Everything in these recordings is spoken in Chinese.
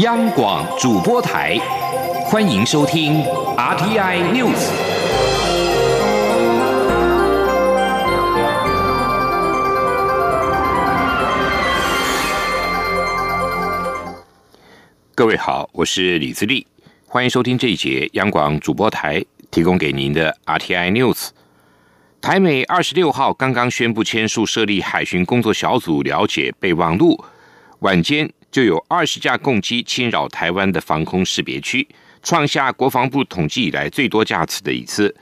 央广主播台，欢迎收听 RTI News。各位好，我是李自立，欢迎收听这一节央广主播台提供给您的 RTI News。台美二十六号刚刚宣布签署设立海巡工作小组，了解备忘录。晚间就有二十架共机侵扰台湾的防空识别区，创下国防部统计以来最多架次的一次。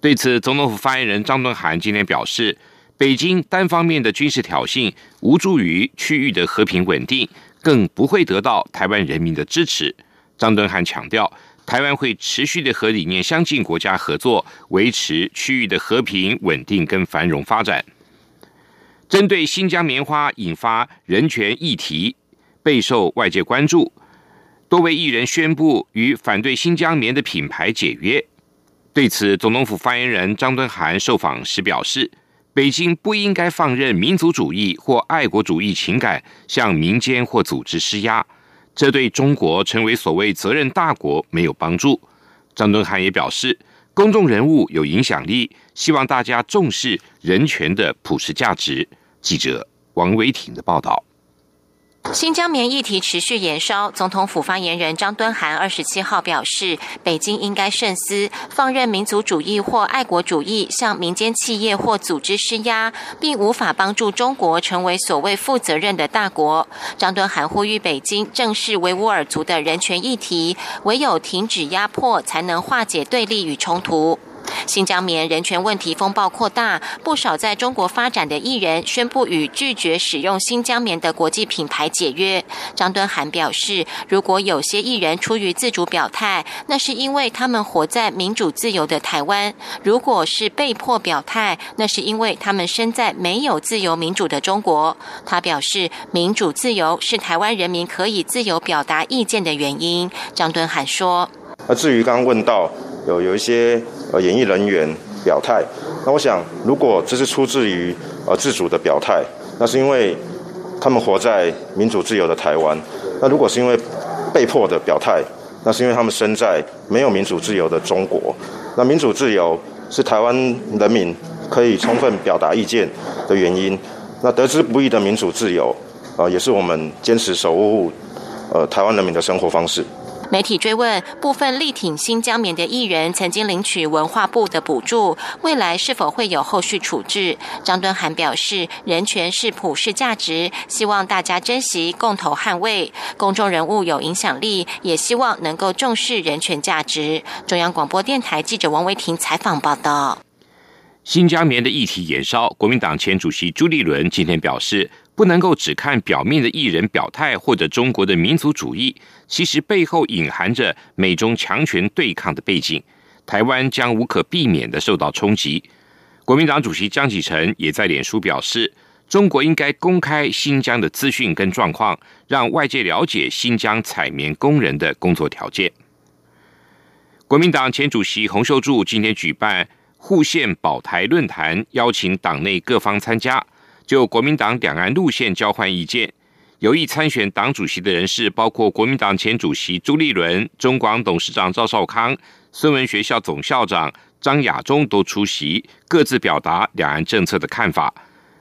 对此，总统府发言人张敦涵今天表示，北京单方面的军事挑衅无助于区域的和平稳定，更不会得到台湾人民的支持。张敦涵强调。台湾会持续的和理念相近国家合作，维持区域的和平稳定跟繁荣发展。针对新疆棉花引发人权议题，备受外界关注。多位艺人宣布与反对新疆棉的品牌解约。对此，总统府发言人张敦涵受访时表示，北京不应该放任民族主义或爱国主义情感向民间或组织施压。这对中国成为所谓责任大国没有帮助。张敦涵也表示，公众人物有影响力，希望大家重视人权的普世价值。记者王维挺的报道。新疆棉议题持续延烧，总统府发言人张敦涵二十七号表示，北京应该慎思，放任民族主义或爱国主义向民间企业或组织施压，并无法帮助中国成为所谓负责任的大国。张敦涵呼吁北京正视维吾尔族的人权议题，唯有停止压迫，才能化解对立与冲突。新疆棉人权问题风暴扩大，不少在中国发展的艺人宣布与拒绝使用新疆棉的国际品牌解约。张敦涵表示，如果有些艺人出于自主表态，那是因为他们活在民主自由的台湾；如果是被迫表态，那是因为他们身在没有自由民主的中国。他表示，民主自由是台湾人民可以自由表达意见的原因。张敦涵说：“那至于刚刚问到。”有有一些呃演艺人员表态，那我想，如果这是出自于呃自主的表态，那是因为他们活在民主自由的台湾；那如果是因为被迫的表态，那是因为他们身在没有民主自由的中国。那民主自由是台湾人民可以充分表达意见的原因。那得之不易的民主自由，啊，也是我们坚持守护呃台湾人民的生活方式。媒体追问部分力挺新疆棉的艺人曾经领取文化部的补助，未来是否会有后续处置？张敦涵表示，人权是普世价值，希望大家珍惜，共同捍卫。公众人物有影响力，也希望能够重视人权价值。中央广播电台记者王维婷采访报道。新疆棉的议题延烧，国民党前主席朱立伦今天表示。不能够只看表面的艺人表态或者中国的民族主义，其实背后隐含着美中强权对抗的背景。台湾将无可避免的受到冲击。国民党主席江启臣也在脸书表示，中国应该公开新疆的资讯跟状况，让外界了解新疆采棉工人的工作条件。国民党前主席洪秀柱今天举办护县保台论坛，邀请党内各方参加。就国民党两岸路线交换意见，有意参选党主席的人士，包括国民党前主席朱立伦、中广董事长赵少康、孙文学校总校长张亚中都出席，各自表达两岸政策的看法。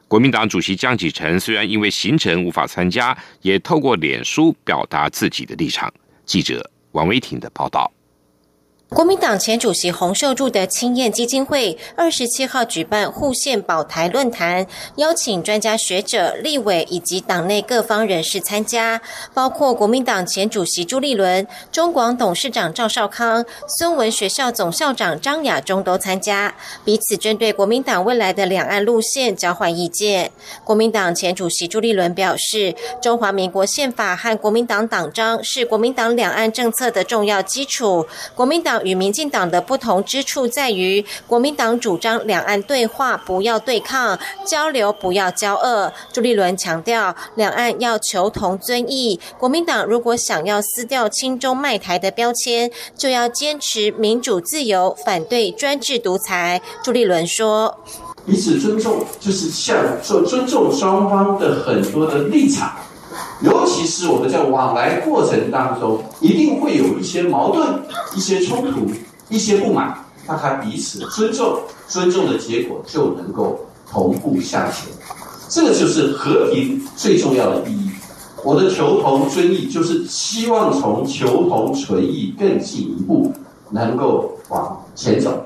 国民党主席江启臣虽然因为行程无法参加，也透过脸书表达自己的立场。记者王维婷的报道。国民党前主席洪秀柱的青燕基金会二十七号举办护县保台论坛，邀请专家学者、立委以及党内各方人士参加，包括国民党前主席朱立伦、中广董事长赵少康、孙文学校总校长张亚中都参加，彼此针对国民党未来的两岸路线交换意见。国民党前主席朱立伦表示，中华民国宪法和国民党党章是国民党两岸政策的重要基础，国民党。与民进党的不同之处在于，国民党主张两岸对话不要对抗，交流不要交恶。朱立伦强调，两岸要求同尊异。国民党如果想要撕掉亲中卖台的标签，就要坚持民主自由，反对专制独裁。朱立伦说：“彼此尊重，就是像说尊重双方的很多的立场，尤其是我们在往来过程当中，一定会有一些矛盾、一些冲突、一些不满，大家彼此尊重，尊重的结果就能够同步向前。这个就是和平最重要的意义。我的求同存异，就是希望从求同存异更进一步，能够往前走。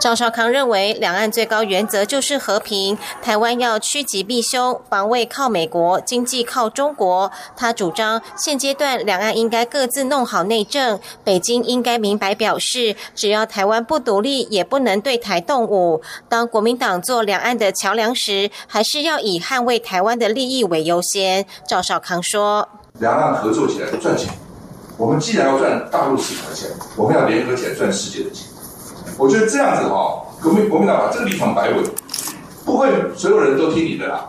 赵少康认为，两岸最高原则就是和平，台湾要趋吉避凶，防卫靠美国，经济靠中国。他主张，现阶段两岸应该各自弄好内政，北京应该明白表示，只要台湾不独立，也不能对台动武。当国民党做两岸的桥梁时，还是要以捍卫台湾的利益为优先。赵少康说：“两岸合作起来赚钱，我们既然要赚大陆市场的钱，我们要联合起来赚世界的钱。”我觉得这样子哈，国民国民党把这个立场摆稳，不会所有人都听你的啦。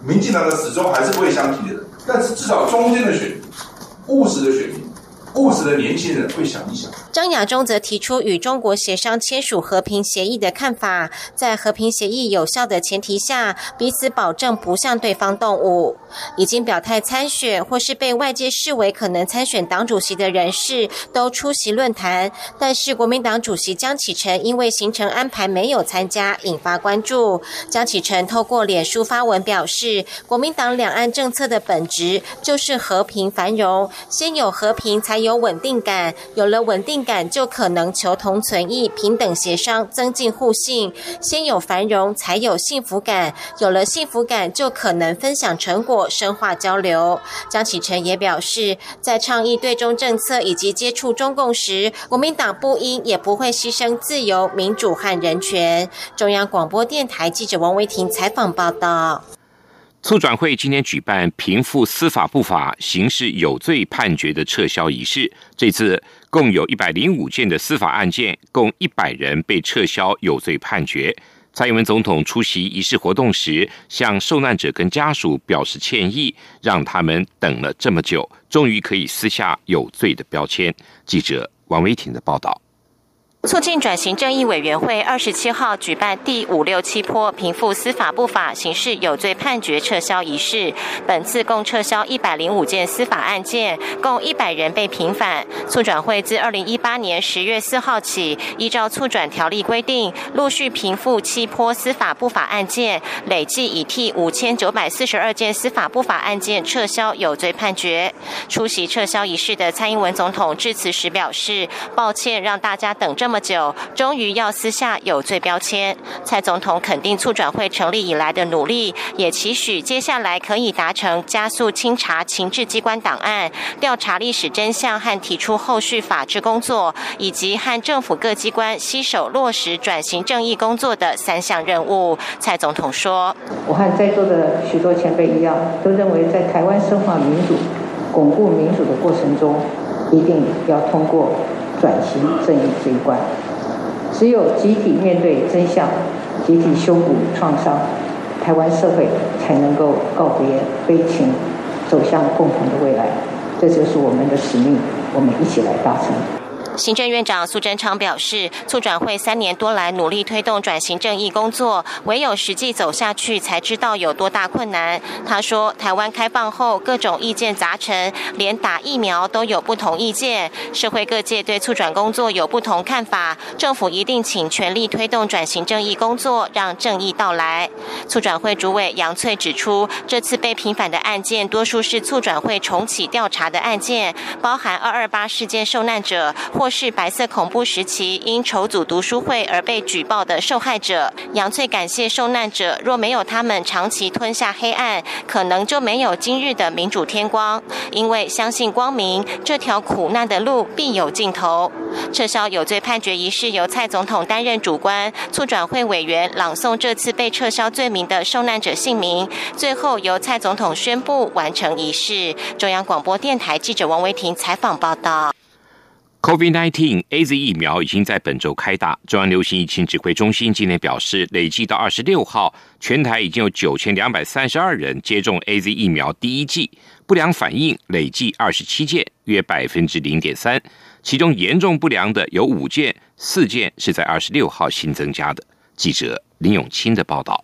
民进党的始终还是不会相信的，但是至少中间的选，务实的选民。务实的年轻人会想一想。张亚中则提出与中国协商签署和平协议的看法，在和平协议有效的前提下，彼此保证不向对方动武。已经表态参选或是被外界视为可能参选党主席的人士都出席论坛，但是国民党主席江启臣因为行程安排没有参加，引发关注。江启臣透过脸书发文表示，国民党两岸政策的本质就是和平繁荣，先有和平才有。稳定感，有了稳定感，就可能求同存异、平等协商、增进互信。先有繁荣，才有幸福感，有了幸福感，就可能分享成果、深化交流。江启臣也表示，在倡议对中政策以及接触中共时，国民党不应也不会牺牲自由、民主和人权。中央广播电台记者王维婷采访报道。促转会今天举办平复司法不法、刑事有罪判决的撤销仪式。这次共有一百零五件的司法案件，共一百人被撤销有罪判决。蔡英文总统出席仪式活动时，向受难者跟家属表示歉意，让他们等了这么久，终于可以撕下有罪的标签。记者王维婷的报道。促进转型正义委员会二十七号举办第五六七波平复司法不法、刑事有罪判决撤销仪式。本次共撤销一百零五件司法案件，共一百人被平反。促转会自二零一八年十月四号起，依照促转条例规定，陆续平复七波司法不法案件，累计已替五千九百四十二件司法不法案件撤销有罪判决。出席撤销仪式的蔡英文总统致辞时表示：“抱歉，让大家等这。”么么久，终于要撕下有罪标签。蔡总统肯定促转会成立以来的努力，也期许接下来可以达成加速清查情治机关档案、调查历史真相和提出后续法制工作，以及和政府各机关携手落实转型正义工作的三项任务。蔡总统说：“我和在座的许多前辈一样，都认为在台湾深化民主、巩固民主的过程中，一定要通过。”转型正义这一关，只有集体面对真相，集体修补创伤，台湾社会才能够告别悲情，走向共同的未来。这就是我们的使命，我们一起来达成。行政院长苏贞昌表示，促转会三年多来努力推动转型正义工作，唯有实际走下去，才知道有多大困难。他说，台湾开放后，各种意见杂陈，连打疫苗都有不同意见，社会各界对促转工作有不同看法。政府一定请全力推动转型正义工作，让正义到来。促转会主委杨翠指出，这次被平反的案件，多数是促转会重启调查的案件，包含二二八事件受难者或。是白色恐怖时期因筹组读书会而被举报的受害者，杨翠感谢受难者，若没有他们长期吞下黑暗，可能就没有今日的民主天光。因为相信光明，这条苦难的路必有尽头。撤销有罪判决仪式由蔡总统担任主官，促转会委员朗诵这次被撤销罪名的受难者姓名，最后由蔡总统宣布完成仪式。中央广播电台记者王维婷采访报道。COVID-19 A Z 疫苗已经在本周开打。中央流行疫情指挥中心今天表示，累计到二十六号，全台已经有九千两百三十二人接种 A Z 疫苗第一剂，不良反应累计二十七件，约百分之零点三。其中严重不良的有五件，四件是在二十六号新增加的。记者林永清的报道。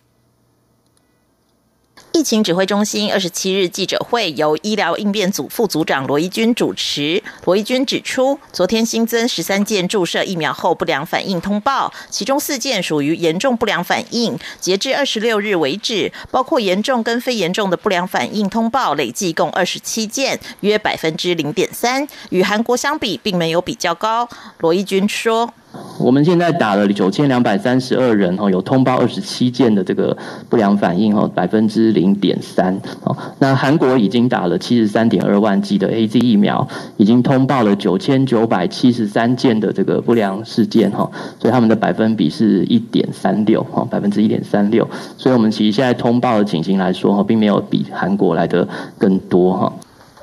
疫情指挥中心二十七日记者会由医疗应变组副组长罗一军主持。罗一军指出，昨天新增十三件注射疫苗后不良反应通报，其中四件属于严重不良反应。截至二十六日为止，包括严重跟非严重的不良反应通报累计共二十七件，约百分之零点三，与韩国相比并没有比较高。罗一军说。我们现在打了九千两百三十二人哦，有通报二十七件的这个不良反应哦，百分之零点三哦。那韩国已经打了七十三点二万剂的 A Z 疫苗，已经通报了九千九百七十三件的这个不良事件哈，所以他们的百分比是一点三六哈，百分之一点三六。所以我们其实现在通报的情形来说哈，并没有比韩国来的更多哈。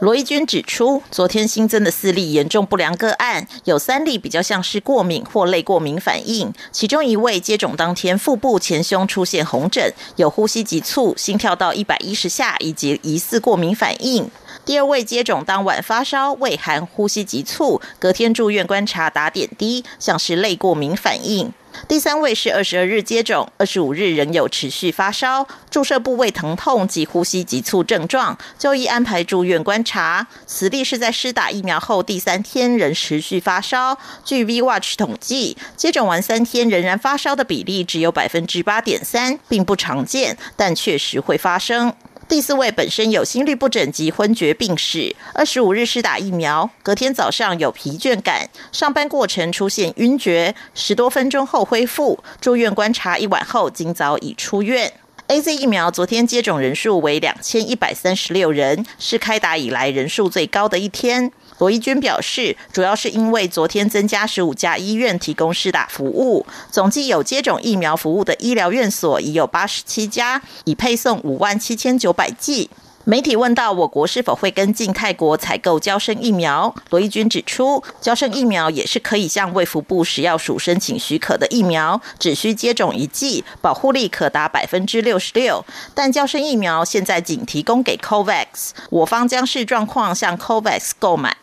罗义军指出，昨天新增的四例严重不良个案，有三例比较像是过敏或类过敏反应，其中一位接种当天腹部前胸出现红疹，有呼吸急促、心跳到一百一十下以及疑似过敏反应。第二位接种当晚发烧、畏寒、呼吸急促，隔天住院观察打点滴，像是类过敏反应。第三位是二十二日接种，二十五日仍有持续发烧、注射部位疼痛及呼吸急促症状，就医安排住院观察。此例是在施打疫苗后第三天仍持续发烧。据 V Watch 统计，接种完三天仍然发烧的比例只有百分之八点三，并不常见，但确实会发生。第四位本身有心律不整及昏厥病史，二十五日施打疫苗，隔天早上有疲倦感，上班过程出现晕厥，十多分钟后恢复，住院观察一晚后，今早已出院。A Z 疫苗昨天接种人数为两千一百三十六人，是开打以来人数最高的一天。罗伊军表示，主要是因为昨天增加十五家医院提供施打服务，总计有接种疫苗服务的医疗院所已有八十七家，已配送五万七千九百剂。媒体问到我国是否会跟进泰国采购交生疫苗，罗义军指出，交生疫苗也是可以向卫福部食药署申请许可的疫苗，只需接种一剂，保护力可达百分之六十六。但交生疫苗现在仅提供给 COVAX，我方将视状况向 COVAX 购买。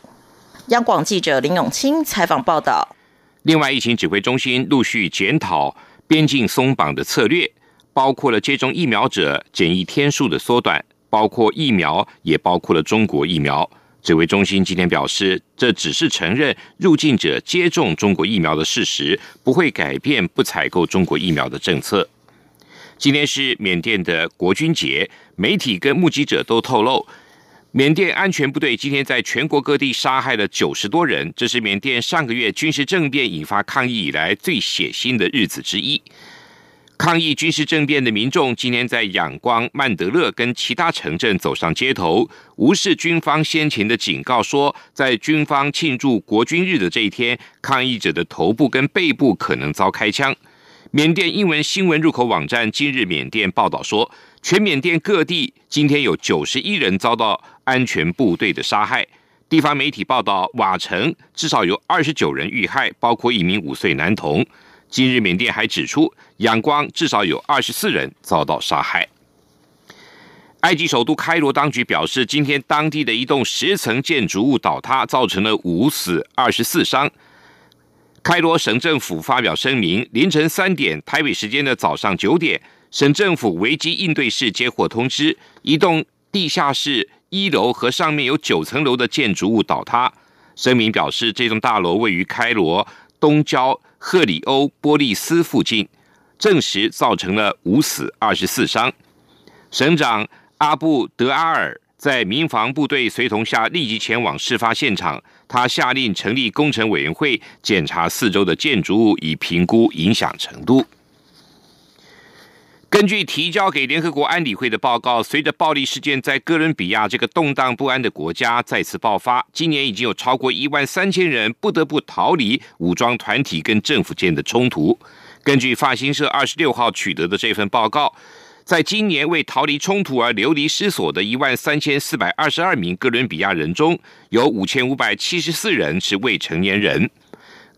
央广记者林永清采访报道。另外，疫情指挥中心陆续检讨边境松绑的策略，包括了接种疫苗者检疫天数的缩短。包括疫苗，也包括了中国疫苗。指挥中心今天表示，这只是承认入境者接种中国疫苗的事实，不会改变不采购中国疫苗的政策。今天是缅甸的国军节，媒体跟目击者都透露，缅甸安全部队今天在全国各地杀害了九十多人，这是缅甸上个月军事政变引发抗议以来最血腥的日子之一。抗议军事政变的民众今天在仰光、曼德勒跟其他城镇走上街头，无视军方先前的警告，说在军方庆祝国军日的这一天，抗议者的头部跟背部可能遭开枪。缅甸英文新闻入口网站今日缅甸报道说，全缅甸各地今天有九十一人遭到安全部队的杀害。地方媒体报道，瓦城至少有二十九人遇害，包括一名五岁男童。今日缅甸还指出，仰光至少有二十四人遭到杀害。埃及首都开罗当局表示，今天当地的一栋十层建筑物倒塌，造成了五死二十四伤。开罗省政府发表声明，凌晨三点台北时间的早上九点，省政府危机应对室接获通知，一栋地下室一楼和上面有九层楼的建筑物倒塌。声明表示，这栋大楼位于开罗东郊。赫里欧波利斯附近，证实造成了五死二十四伤。省长阿布德阿尔在民防部队随同下立即前往事发现场，他下令成立工程委员会检查四周的建筑物，以评估影响程度。根据提交给联合国安理会的报告，随着暴力事件在哥伦比亚这个动荡不安的国家再次爆发，今年已经有超过一万三千人不得不逃离武装团体跟政府间的冲突。根据法新社二十六号取得的这份报告，在今年为逃离冲突而流离失所的一万三千四百二十二名哥伦比亚人中，有五千五百七十四人是未成年人。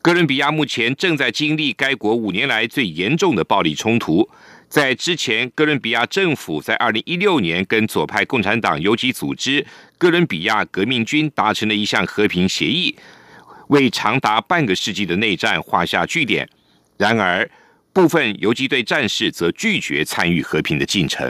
哥伦比亚目前正在经历该国五年来最严重的暴力冲突。在之前，哥伦比亚政府在二零一六年跟左派共产党游击组织哥伦比亚革命军达成了一项和平协议，为长达半个世纪的内战画下句点。然而，部分游击队战士则拒绝参与和平的进程。